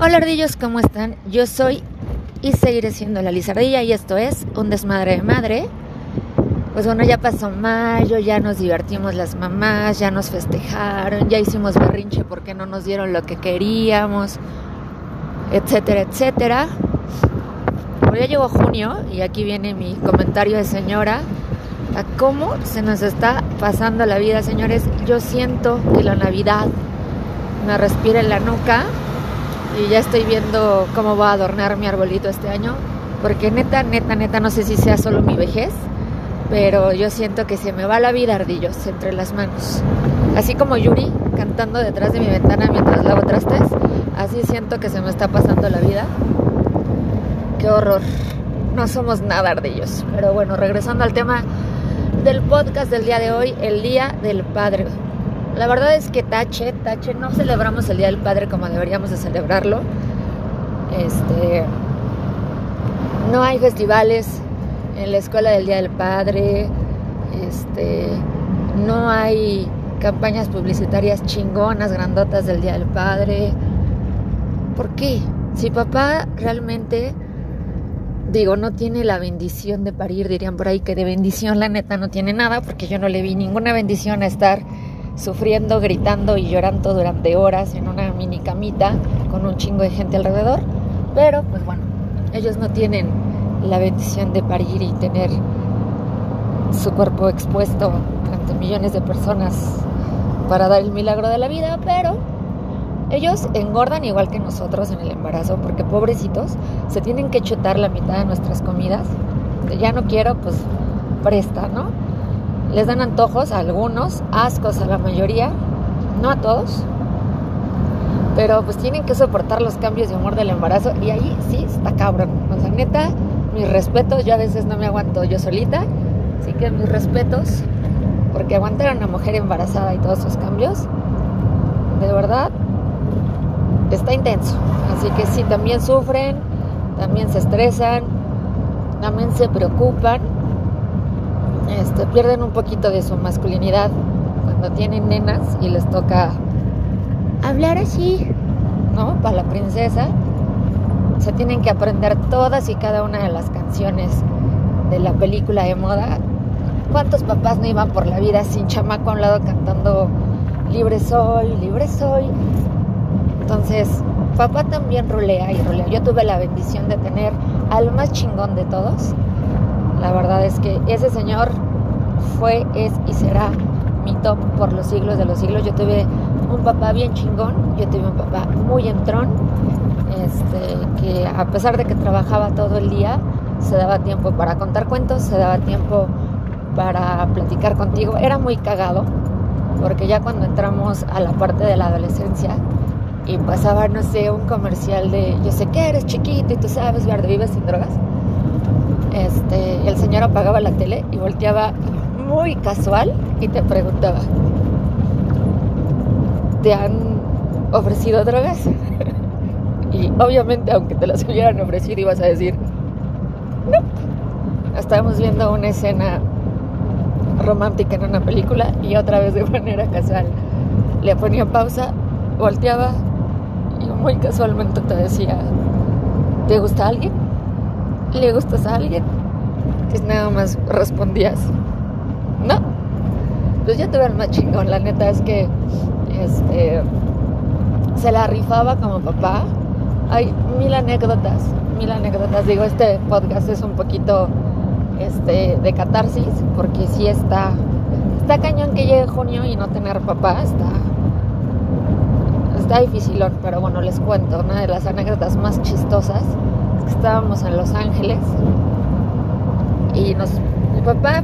Hola ardillos, ¿cómo están? Yo soy y seguiré siendo la Lizardilla y esto es Un Desmadre de Madre. Pues bueno, ya pasó mayo, ya nos divertimos las mamás, ya nos festejaron, ya hicimos berrinche porque no nos dieron lo que queríamos, etcétera, etcétera. Pero ya llegó junio y aquí viene mi comentario de señora a cómo se nos está pasando la vida, señores. Yo siento que la Navidad me respira en la nuca y ya estoy viendo cómo va a adornar mi arbolito este año, porque neta, neta, neta, no sé si sea solo mi vejez, pero yo siento que se me va la vida ardillos entre las manos. Así como Yuri cantando detrás de mi ventana mientras lavo trastes, así siento que se me está pasando la vida. Qué horror. No somos nada ardillos. Pero bueno, regresando al tema del podcast del día de hoy, el Día del Padre. La verdad es que tache, tache, no celebramos el Día del Padre como deberíamos de celebrarlo. Este, no hay festivales en la escuela del Día del Padre. Este, no hay campañas publicitarias chingonas, grandotas del Día del Padre. ¿Por qué? Si papá realmente, digo, no tiene la bendición de parir, dirían por ahí que de bendición la neta no tiene nada, porque yo no le vi ninguna bendición a estar sufriendo, gritando y llorando durante horas en una mini camita con un chingo de gente alrededor. Pero pues bueno, ellos no tienen la bendición de parir y tener su cuerpo expuesto ante millones de personas para dar el milagro de la vida, pero ellos engordan igual que nosotros en el embarazo, porque pobrecitos se tienen que chutar la mitad de nuestras comidas. Ya no quiero, pues presta, ¿no? Les dan antojos a algunos, ascos a la mayoría, no a todos, pero pues tienen que soportar los cambios de humor del embarazo y ahí sí está cabrón. O mis respetos, yo a veces no me aguanto yo solita, así que mis respetos, porque aguantar a una mujer embarazada y todos esos cambios, de verdad, está intenso. Así que sí, también sufren, también se estresan, también se preocupan este, pierden un poquito de su masculinidad cuando tienen nenas y les toca hablar así, ¿no? Para la princesa. Se tienen que aprender todas y cada una de las canciones de la película de moda. ¿Cuántos papás no iban por la vida sin chamaco a un lado cantando libre soy, libre soy? Entonces, papá también rolea y rolea. Yo tuve la bendición de tener al más chingón de todos. La verdad es que ese señor fue, es y será mi top por los siglos de los siglos. Yo tuve un papá bien chingón, yo tuve un papá muy entrón, este, que a pesar de que trabajaba todo el día, se daba tiempo para contar cuentos, se daba tiempo para platicar contigo. Era muy cagado, porque ya cuando entramos a la parte de la adolescencia y pasaba, no sé, un comercial de yo sé que eres chiquito y tú sabes, de vives sin drogas. Este, el señor apagaba la tele y volteaba muy casual y te preguntaba, ¿te han ofrecido drogas? y obviamente aunque te las hubieran ofrecido ibas a decir, no. Estábamos viendo una escena romántica en una película y otra vez de manera casual le ponía pausa, volteaba y muy casualmente te decía, ¿te gusta alguien? ¿Le gustas a alguien? Pues nada más respondías, no. Pues yo tuve el más chingón, la neta es que este, se la rifaba como papá. Hay mil anécdotas, mil anécdotas. Digo, este podcast es un poquito este, de catarsis, porque si está, está cañón que llegue junio y no tener papá, está, está dificilón, pero bueno, les cuento, una de las anécdotas más chistosas es que estábamos en Los Ángeles y nos, mi papá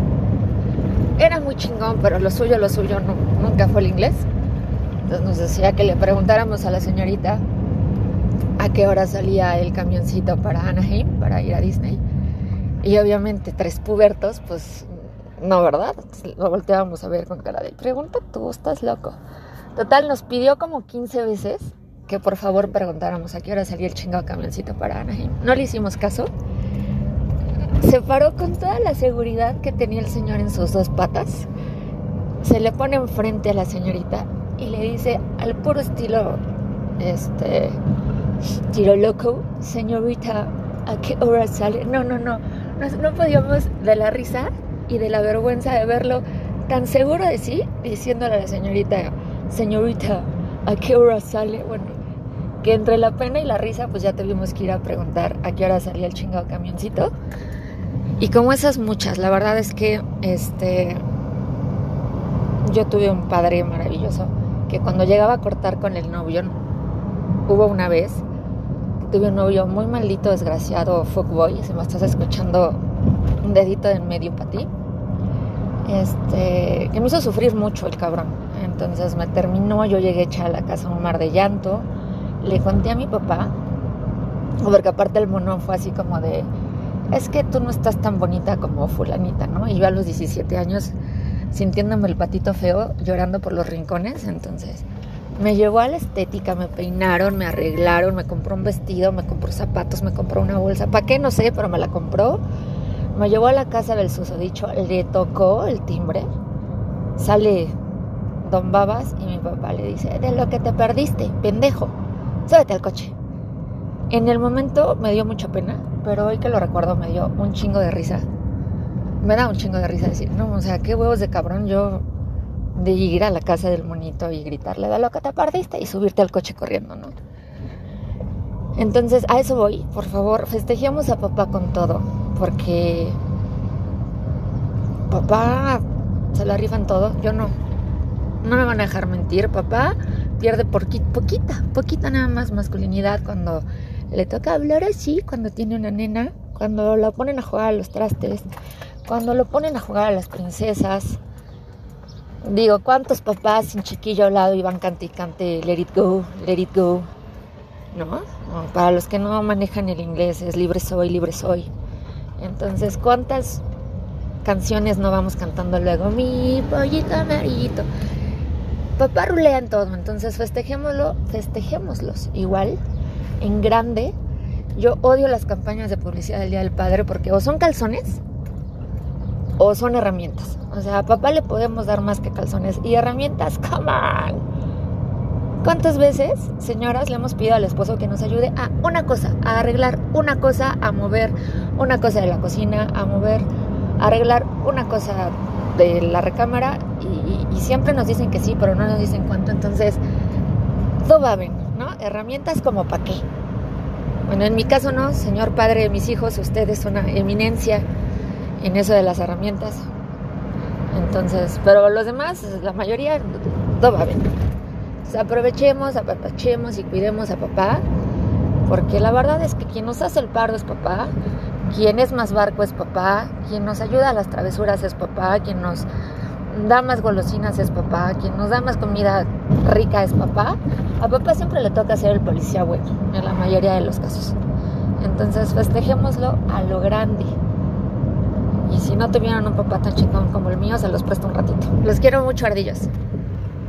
era muy chingón, pero lo suyo, lo suyo nunca fue el inglés. Entonces nos decía que le preguntáramos a la señorita a qué hora salía el camioncito para Anaheim, para ir a Disney. Y obviamente tres pubertos, pues no, ¿verdad? lo volteábamos a ver con cara de pregunta tú, estás loco. Total, nos pidió como 15 veces que por favor preguntáramos a qué hora salía el chingado camioncito para Anaheim. No le hicimos caso se paró con toda la seguridad que tenía el señor en sus dos patas. Se le pone enfrente a la señorita y le dice al puro estilo este tiro loco, señorita, ¿a qué hora sale? No, no, no, no, no podíamos de la risa y de la vergüenza de verlo tan seguro de sí, diciéndole a la señorita, señorita, ¿a qué hora sale? Bueno, que entre la pena y la risa, pues ya tuvimos que ir a preguntar a qué hora salía el chingado camioncito. Y como esas muchas, la verdad es que este yo tuve un padre maravilloso que cuando llegaba a cortar con el novio, hubo una vez tuve un novio muy maldito, desgraciado, fuckboy, si me estás escuchando un dedito en medio para ti este, que me hizo sufrir mucho el cabrón. Entonces me terminó, yo llegué hecha a la casa un mar de llanto, le conté a mi papá, porque aparte el mono fue así como de, es que tú no estás tan bonita como fulanita, ¿no? Y yo a los 17 años sintiéndome el patito feo, llorando por los rincones, entonces me llevó a la estética, me peinaron, me arreglaron, me compró un vestido, me compró zapatos, me compró una bolsa, ¿para qué? No sé, pero me la compró me llevó a la casa del susodicho, le tocó el timbre, sale don Babas y mi papá le dice, de lo que te perdiste, pendejo, súbete al coche. En el momento me dio mucha pena, pero hoy que lo recuerdo me dio un chingo de risa. Me da un chingo de risa decir, no, o sea, qué huevos de cabrón yo de ir a la casa del monito y gritarle, de lo que te perdiste y subirte al coche corriendo, ¿no? Entonces, a eso voy, por favor, festejemos a papá con todo porque papá se la rifan todo, yo no. No me van a dejar mentir, papá pierde poquita, poquita nada más masculinidad cuando le toca hablar así, cuando tiene una nena, cuando lo ponen a jugar a los trastes, cuando lo ponen a jugar a las princesas. Digo, ¿cuántos papás sin chiquillo al lado iban cante y cante Let it go, let it go? ¿No? Para los que no manejan el inglés es libre soy, libre soy. Entonces, ¿cuántas canciones no vamos cantando luego? Mi pollito amarillito. Papá rulea en todo, entonces festejémoslo, festejémoslos igual, en grande. Yo odio las campañas de publicidad del Día del Padre porque o son calzones o son herramientas. O sea, a papá le podemos dar más que calzones y herramientas, come on. ¿Cuántas veces, señoras, le hemos pedido al esposo que nos ayude a una cosa, a arreglar una cosa, a mover una cosa de la cocina, a mover, a arreglar una cosa de la recámara y, siempre nos dicen que sí, pero no nos dicen cuánto. Entonces, todo va ¿no? Herramientas como para qué. Bueno, en mi caso no, señor padre de mis hijos, usted es una eminencia en eso de las herramientas. Entonces, pero los demás, la mayoría, todo va bien aprovechemos, apapachemos y cuidemos a papá, porque la verdad es que quien nos hace el paro es papá, quien es más barco es papá, quien nos ayuda a las travesuras es papá, quien nos da más golosinas es papá, quien nos da más comida rica es papá. A papá siempre le toca ser el policía bueno, en la mayoría de los casos. Entonces festejémoslo a lo grande. Y si no tuvieron un papá tan chingón como el mío, se los presto un ratito. Los quiero mucho, ardillos.